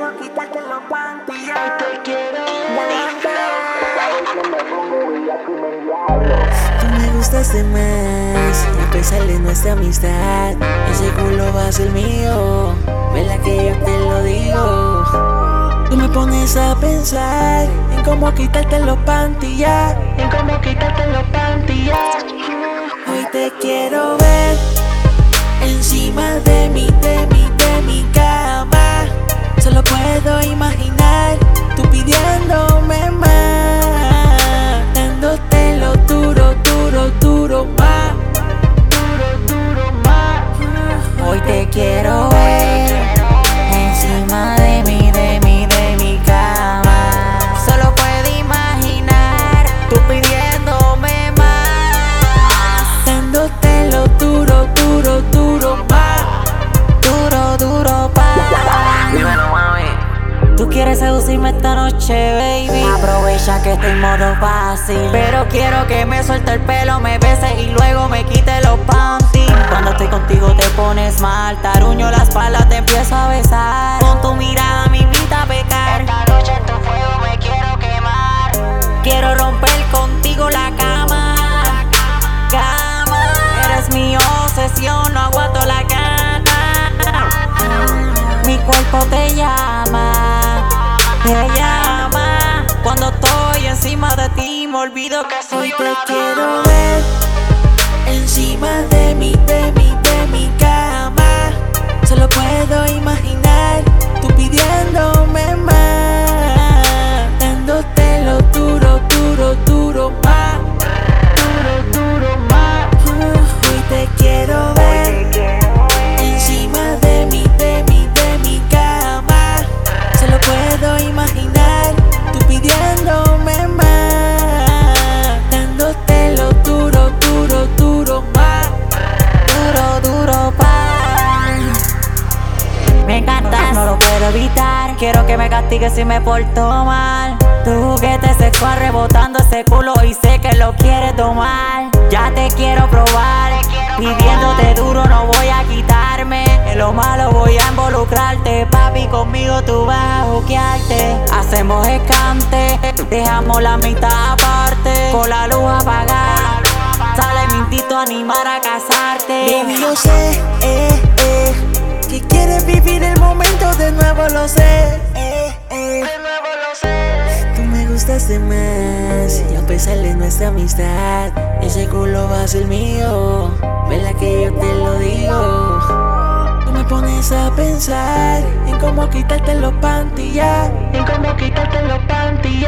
quiero quitarte los panties. ya. Te quiero Tú me gustas de más, a pesar de nuestra amistad, ese culo va a ser mío. Vela que yo te lo digo. Tú me pones a pensar en cómo quitarte los panties en cómo quitarte los panties. Hoy te quiero ver quieres seducirme esta noche, baby. Aprovecha que estoy en modo fácil. Pero quiero que me suelte el pelo, me beses y luego me quite los panties. Cuando estoy contigo te pones mal. Taruño la espalda, te empiezo a besar. Con tu mirada me invita a pecar. Esta noche en tu fuego me quiero quemar. Quiero romper contigo la cama. Cama. Eres mi obsesión, no me olvido que soy te quiero encantas, no lo puedo evitar. Quiero que me castigues si me porto mal. Tu juguete sexual rebotando ese culo y sé que lo quieres tomar. Ya te quiero probar. Pidiéndote duro no voy a quitarme. En lo malo voy a involucrarte. Papi, conmigo tú vas a juquearte. Hacemos escante. Dejamos la mitad aparte. Con la luz apagada. Sale mi instinto a animar a casarte. Baby, yo sé, eh, nuevo, lo sé. Eh, eh. De nuevo lo sé. Tú me gustas de más, y a pesar de nuestra amistad, ese culo va a ser mío. Vela que yo te lo digo. Tú me pones a pensar en cómo quitarte los panties ya, en cómo quitarte los panties